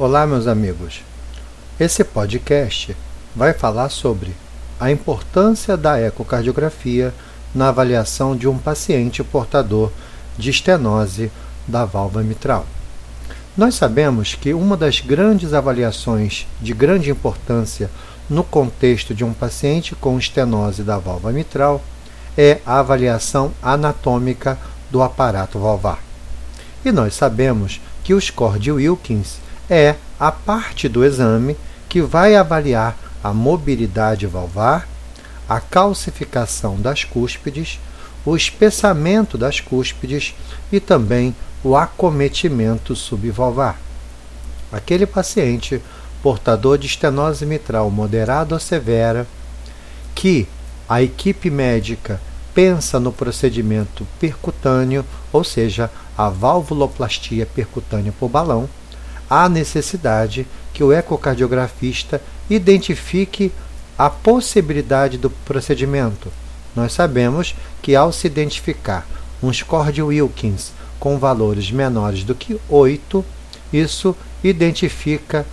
Olá, meus amigos. Esse podcast vai falar sobre a importância da ecocardiografia na avaliação de um paciente portador de estenose da válvula mitral. Nós sabemos que uma das grandes avaliações de grande importância no contexto de um paciente com estenose da válvula mitral é a avaliação anatômica do aparato valvar. E nós sabemos que o score de Wilkins é a parte do exame que vai avaliar a mobilidade valvar, a calcificação das cúspides, o espessamento das cúspides e também o acometimento subvalvar. Aquele paciente portador de estenose mitral moderada ou severa que a equipe médica pensa no procedimento percutâneo, ou seja, a valvuloplastia percutânea por balão, há necessidade que o ecocardiografista identifique a possibilidade do procedimento. Nós sabemos que ao se identificar um score de Wilkins com valores menores do que 8, isso identifica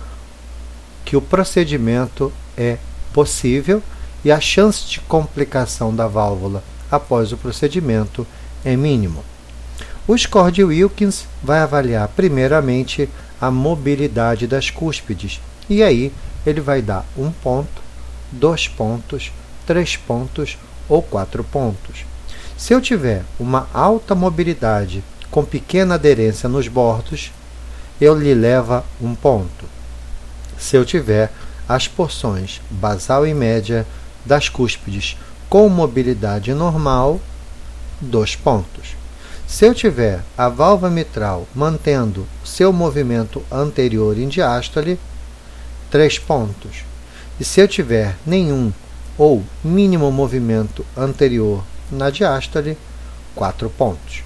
que o procedimento é possível e a chance de complicação da válvula após o procedimento é mínimo. O score de Wilkins vai avaliar primeiramente a mobilidade das cúspides. E aí ele vai dar um ponto, dois pontos, três pontos ou quatro pontos. Se eu tiver uma alta mobilidade com pequena aderência nos bordos, eu lhe leva um ponto. Se eu tiver as porções basal e média das cúspides com mobilidade normal, dois pontos. Se eu tiver a válvula mitral mantendo seu movimento anterior em diástole, 3 pontos. E se eu tiver nenhum ou mínimo movimento anterior na diástole, 4 pontos.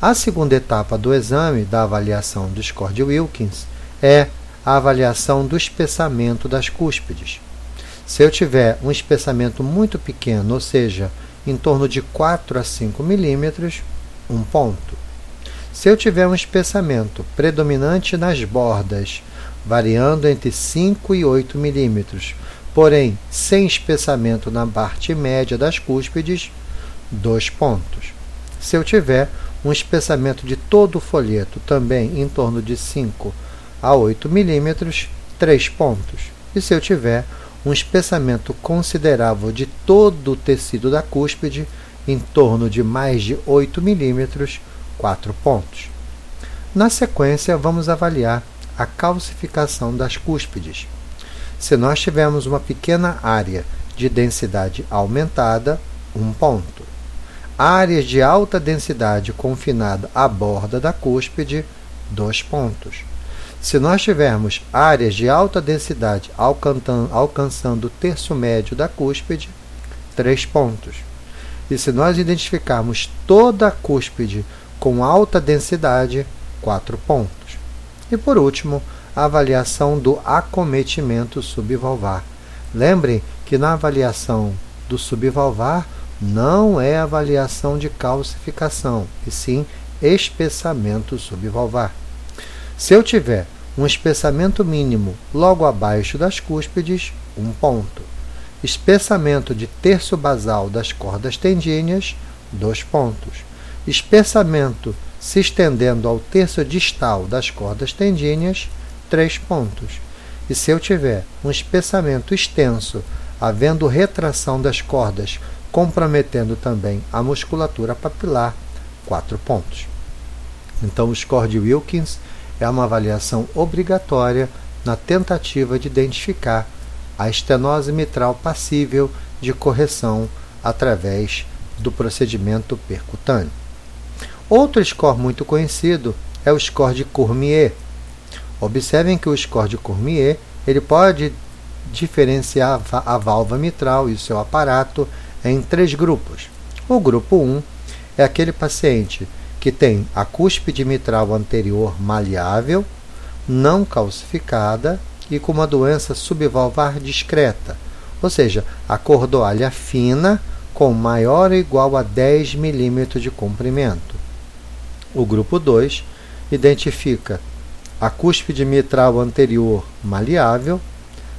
A segunda etapa do exame da avaliação do score de Wilkins é a avaliação do espessamento das cúspides. Se eu tiver um espessamento muito pequeno, ou seja, em torno de 4 a 5 milímetros, um ponto. Se eu tiver um espessamento predominante nas bordas, variando entre 5 e 8 milímetros, porém sem espessamento na parte média das cúspides, dois pontos. Se eu tiver um espessamento de todo o folheto, também em torno de 5 a 8 milímetros, três pontos. E se eu tiver um espessamento considerável de todo o tecido da cúspide, em torno de mais de 8 milímetros, 4 pontos. Na sequência, vamos avaliar a calcificação das cúspides. Se nós tivermos uma pequena área de densidade aumentada, 1 ponto. Áreas de alta densidade confinada à borda da cúspide, 2 pontos. Se nós tivermos áreas de alta densidade alcançando o terço médio da cúspide, 3 pontos. E se nós identificarmos toda a cúspide com alta densidade, 4 pontos. E por último, a avaliação do acometimento subvalvar. Lembrem que na avaliação do subvalvar não é avaliação de calcificação, e sim espessamento subvalvar. Se eu tiver um espessamento mínimo logo abaixo das cúspides, um ponto espessamento de terço basal das cordas tendíneas, dois pontos. Espessamento se estendendo ao terço distal das cordas tendíneas, três pontos. E se eu tiver um espessamento extenso, havendo retração das cordas, comprometendo também a musculatura papilar, quatro pontos. Então, o score de Wilkins é uma avaliação obrigatória na tentativa de identificar a estenose mitral passível de correção através do procedimento percutâneo. Outro score muito conhecido é o score de Cormier. Observem que o score de Cormier ele pode diferenciar a válvula mitral e o seu aparato em três grupos. O grupo 1 é aquele paciente que tem a cúspide mitral anterior maleável, não calcificada e com uma doença subvalvar discreta, ou seja, a cordoalha fina com maior ou igual a 10 milímetros de comprimento. O grupo 2 identifica a cúspide mitral anterior maleável,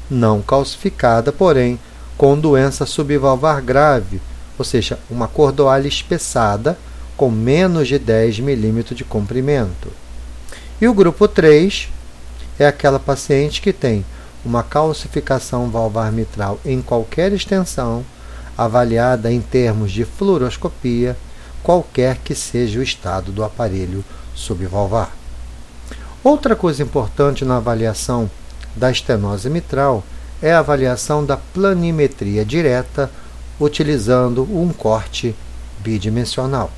não calcificada, porém com doença subvalvar grave, ou seja, uma cordoalha espessada com menos de 10 milímetros de comprimento. E o grupo 3 é aquela paciente que tem uma calcificação valvar mitral em qualquer extensão, avaliada em termos de fluoroscopia, qualquer que seja o estado do aparelho subvalvar. Outra coisa importante na avaliação da estenose mitral é a avaliação da planimetria direta utilizando um corte bidimensional.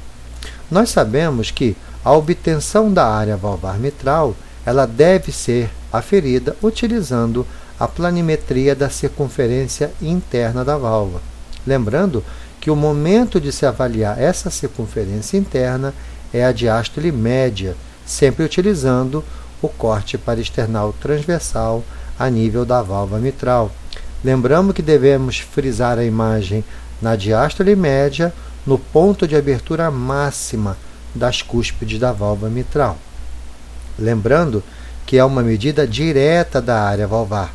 Nós sabemos que a obtenção da área valvar mitral ela deve ser aferida utilizando a planimetria da circunferência interna da válvula. Lembrando que o momento de se avaliar essa circunferência interna é a diástole média, sempre utilizando o corte paristernal transversal a nível da válvula mitral. Lembramos que devemos frisar a imagem na diástole média no ponto de abertura máxima das cúspides da válvula mitral. Lembrando que é uma medida direta da área valvar.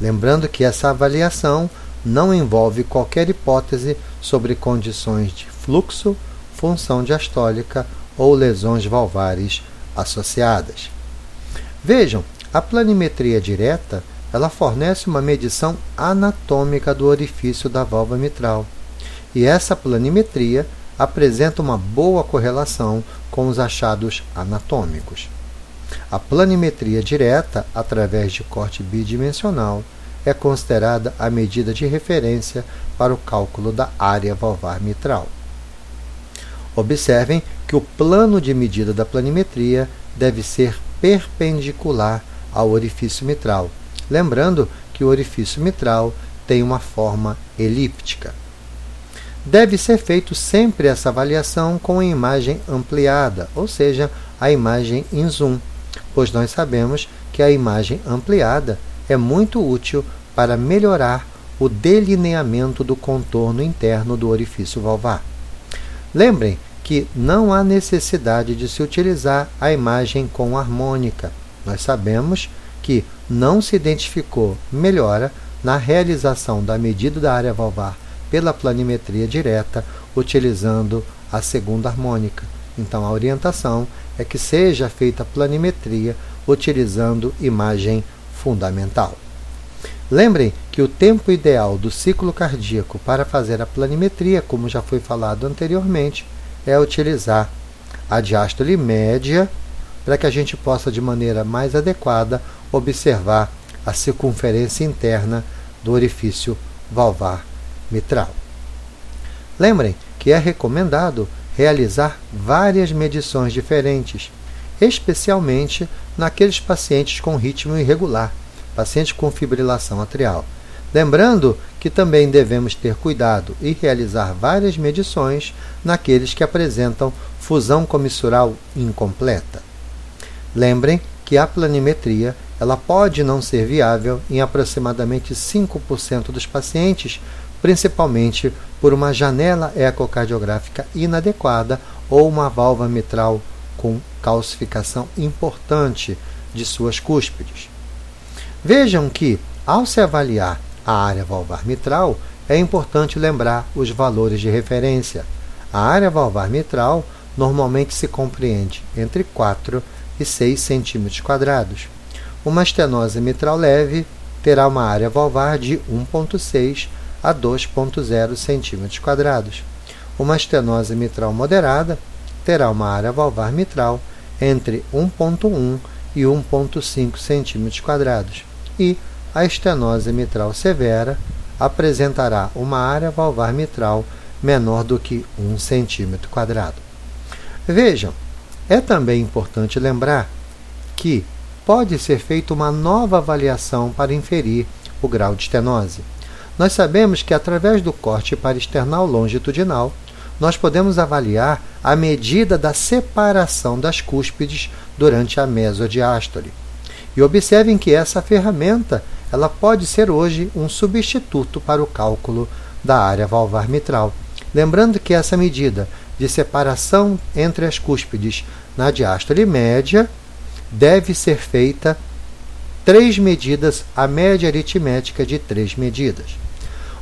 Lembrando que essa avaliação não envolve qualquer hipótese sobre condições de fluxo, função diastólica ou lesões valvares associadas. Vejam, a planimetria direta ela fornece uma medição anatômica do orifício da válvula mitral. E essa planimetria apresenta uma boa correlação com os achados anatômicos. A planimetria direta, através de corte bidimensional, é considerada a medida de referência para o cálculo da área valvar mitral. Observem que o plano de medida da planimetria deve ser perpendicular ao orifício mitral, lembrando que o orifício mitral tem uma forma elíptica. Deve ser feito sempre essa avaliação com a imagem ampliada, ou seja, a imagem em zoom, pois nós sabemos que a imagem ampliada é muito útil para melhorar o delineamento do contorno interno do orifício valvar. Lembrem que não há necessidade de se utilizar a imagem com harmônica. Nós sabemos que não se identificou melhora na realização da medida da área valvar pela planimetria direta utilizando a segunda harmônica. Então a orientação é que seja feita a planimetria utilizando imagem fundamental. Lembrem que o tempo ideal do ciclo cardíaco para fazer a planimetria, como já foi falado anteriormente, é utilizar a diástole média para que a gente possa, de maneira mais adequada, observar a circunferência interna do orifício valvar mitral. Lembrem que é recomendado realizar várias medições diferentes, especialmente naqueles pacientes com ritmo irregular, pacientes com fibrilação atrial. Lembrando que também devemos ter cuidado e realizar várias medições naqueles que apresentam fusão comissural incompleta. Lembrem que a planimetria ela pode não ser viável em aproximadamente 5% dos pacientes, principalmente por uma janela ecocardiográfica inadequada ou uma válvula mitral com calcificação importante de suas cúspides. Vejam que, ao se avaliar a área valvar mitral, é importante lembrar os valores de referência. A área valvar mitral normalmente se compreende entre 4 e 6 cm quadrados. Uma estenose mitral leve terá uma área valvar de 1,6 a 2,0 cm. Uma estenose mitral moderada terá uma área valvar mitral entre 1,1 e 1,5 cm. E a estenose mitral severa apresentará uma área valvar mitral menor do que 1 centímetro quadrado. Vejam, é também importante lembrar que pode ser feita uma nova avaliação para inferir o grau de estenose. Nós sabemos que através do corte paristernal longitudinal, nós podemos avaliar a medida da separação das cúspides durante a mesodiástole. E observem que essa ferramenta ela pode ser hoje um substituto para o cálculo da área valvar mitral. Lembrando que essa medida de separação entre as cúspides na diástole média deve ser feita três medidas, a média aritmética de três medidas.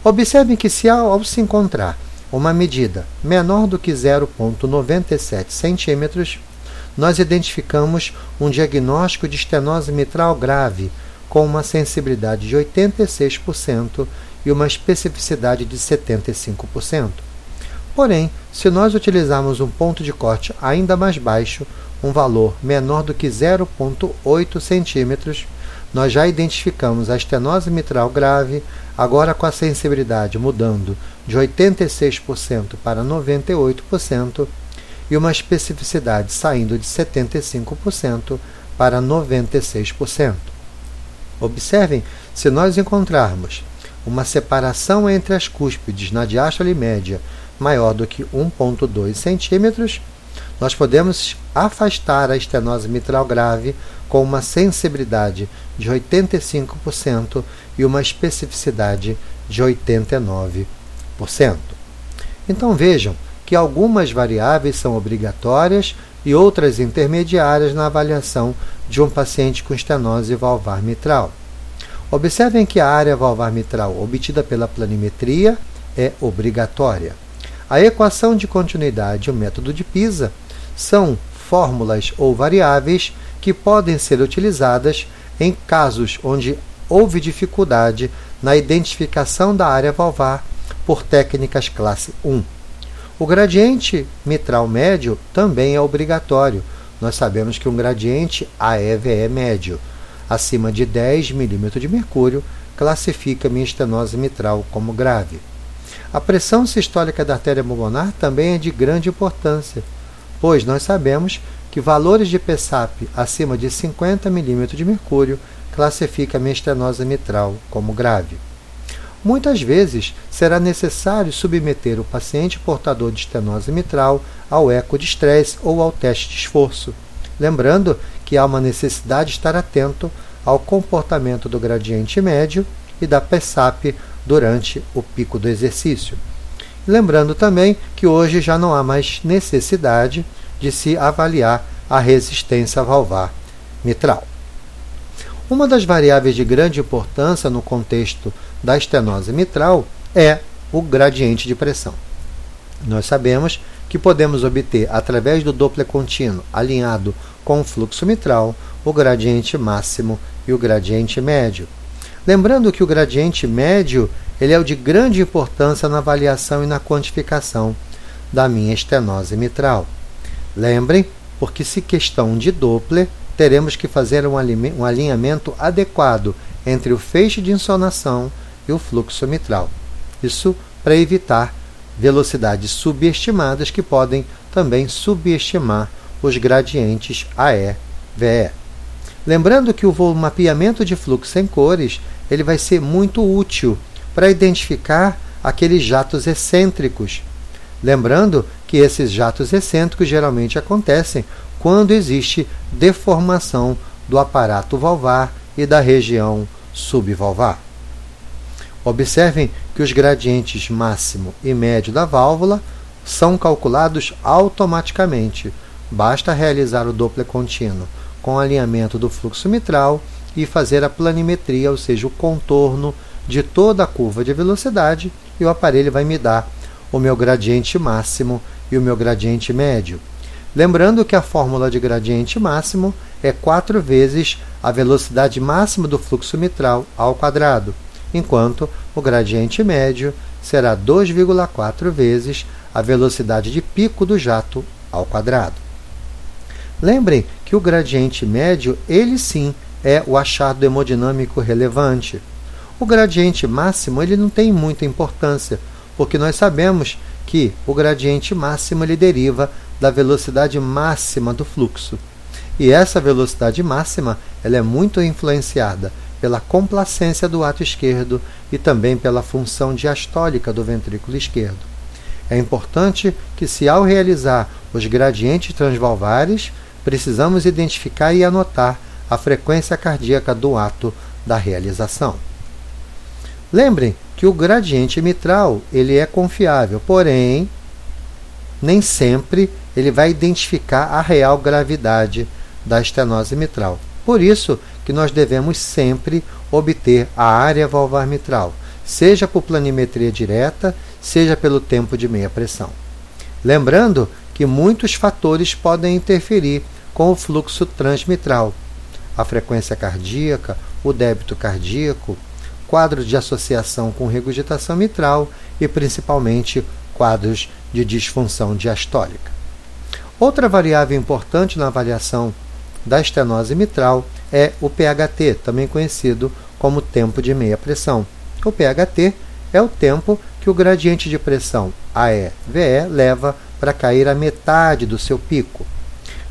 Observem que se ao, se encontrar uma medida menor do que 0,97 centímetros, nós identificamos um diagnóstico de estenose mitral grave com uma sensibilidade de 86% e uma especificidade de 75%. Porém, se nós utilizarmos um ponto de corte ainda mais baixo, um valor menor do que 0,8 centímetros, nós já identificamos a estenose mitral grave, agora com a sensibilidade mudando de 86% para 98% e uma especificidade saindo de 75% para 96%. Observem, se nós encontrarmos uma separação entre as cúspides na diástole média maior do que 1,2 centímetros, nós podemos afastar a estenose mitral grave com uma sensibilidade de 85% e uma especificidade de 89%. Então vejam que algumas variáveis são obrigatórias e outras intermediárias na avaliação de um paciente com estenose valvar mitral. Observem que a área valvar mitral obtida pela planimetria é obrigatória. A equação de continuidade o método de PISA são fórmulas ou variáveis que podem ser utilizadas em casos onde houve dificuldade na identificação da área valvar por técnicas classe 1. O gradiente mitral médio também é obrigatório. Nós sabemos que um gradiente AEVE médio acima de 10 milímetros de mercúrio classifica minha estenose mitral como grave. A pressão sistólica da artéria pulmonar também é de grande importância, pois nós sabemos que valores de PSAP acima de 50 milímetros de mercúrio classifica a estenose mitral como grave. Muitas vezes será necessário submeter o paciente portador de estenose mitral ao eco de estresse ou ao teste de esforço, lembrando que há uma necessidade de estar atento ao comportamento do gradiente médio e da PSAP durante o pico do exercício. Lembrando também que hoje já não há mais necessidade de se avaliar a resistência valvar mitral. Uma das variáveis de grande importância no contexto da estenose mitral é o gradiente de pressão. Nós sabemos que podemos obter, através do Doppler contínuo alinhado com o fluxo mitral, o gradiente máximo e o gradiente médio. Lembrando que o gradiente médio ele é o de grande importância na avaliação e na quantificação da minha estenose mitral. Lembrem, porque se questão de Doppler, teremos que fazer um alinhamento adequado entre o feixe de insonação e o fluxo mitral. Isso para evitar velocidades subestimadas que podem também subestimar os gradientes AE-VE. Lembrando que o mapeamento de fluxo em cores ele vai ser muito útil para identificar aqueles jatos excêntricos. Lembrando que esses jatos excêntricos geralmente acontecem quando existe deformação do aparato valvar e da região subvalvar. Observem que os gradientes máximo e médio da válvula são calculados automaticamente. Basta realizar o Doppler contínuo com alinhamento do fluxo mitral e fazer a planimetria, ou seja, o contorno de toda a curva de velocidade, e o aparelho vai me dar o meu gradiente máximo e o meu gradiente médio. Lembrando que a fórmula de gradiente máximo é 4 vezes a velocidade máxima do fluxo mitral ao quadrado, enquanto o gradiente médio será 2,4 vezes a velocidade de pico do jato ao quadrado. Lembrem que o gradiente médio, ele sim, é o achado hemodinâmico relevante. O gradiente máximo ele não tem muita importância, porque nós sabemos que o gradiente máximo ele deriva da velocidade máxima do fluxo. E essa velocidade máxima ela é muito influenciada pela complacência do ato esquerdo e também pela função diastólica do ventrículo esquerdo. É importante que, se ao realizar os gradientes transvalvares, precisamos identificar e anotar a frequência cardíaca do ato da realização. Lembrem que o gradiente mitral ele é confiável, porém nem sempre ele vai identificar a real gravidade da estenose mitral. Por isso que nós devemos sempre obter a área valvar mitral, seja por planimetria direta, seja pelo tempo de meia pressão. Lembrando que muitos fatores podem interferir com o fluxo transmitral. A frequência cardíaca, o débito cardíaco, quadros de associação com regurgitação mitral e principalmente quadros de disfunção diastólica. Outra variável importante na avaliação da estenose mitral é o PHT, também conhecido como tempo de meia pressão. O PHT é o tempo que o gradiente de pressão AE-VE leva para cair a metade do seu pico.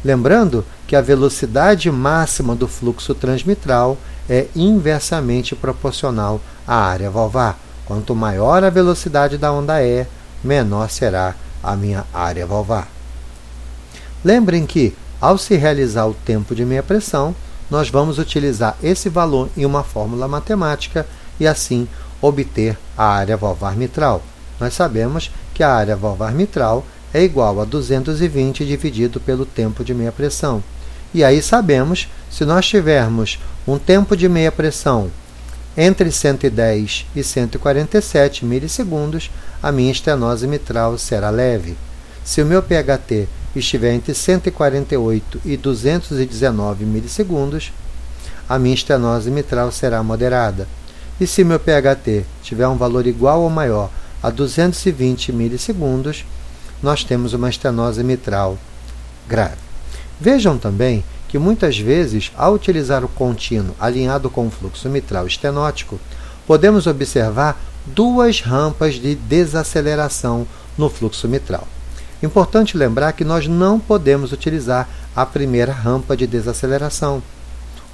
Lembrando que a velocidade máxima do fluxo transmitral é inversamente proporcional à área valvar. Quanto maior a velocidade da onda E, menor será a minha área valvar. Lembrem que ao se realizar o tempo de meia pressão, nós vamos utilizar esse valor em uma fórmula matemática e assim obter a área valvar mitral. Nós sabemos que a área valvar mitral é igual a 220 dividido pelo tempo de meia pressão. E aí sabemos, se nós tivermos um tempo de meia pressão entre 110 e 147 milissegundos, a minha estenose mitral será leve. Se o meu pHT estiver entre 148 e 219 milissegundos, a minha estenose mitral será moderada. E se meu pHT tiver um valor igual ou maior a 220 milissegundos, nós temos uma estenose mitral grave. Vejam também que muitas vezes, ao utilizar o contínuo alinhado com o fluxo mitral estenótico, podemos observar duas rampas de desaceleração no fluxo mitral. Importante lembrar que nós não podemos utilizar a primeira rampa de desaceleração.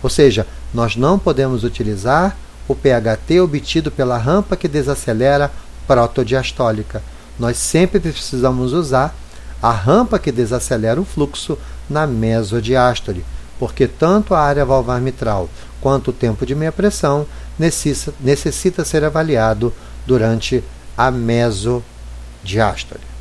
Ou seja, nós não podemos utilizar o pHT obtido pela rampa que desacelera protodiastólica. Nós sempre precisamos usar a rampa que desacelera o fluxo na mesodiástole, porque tanto a área valvar mitral quanto o tempo de meia pressão necessita, necessita ser avaliado durante a mesodiástole.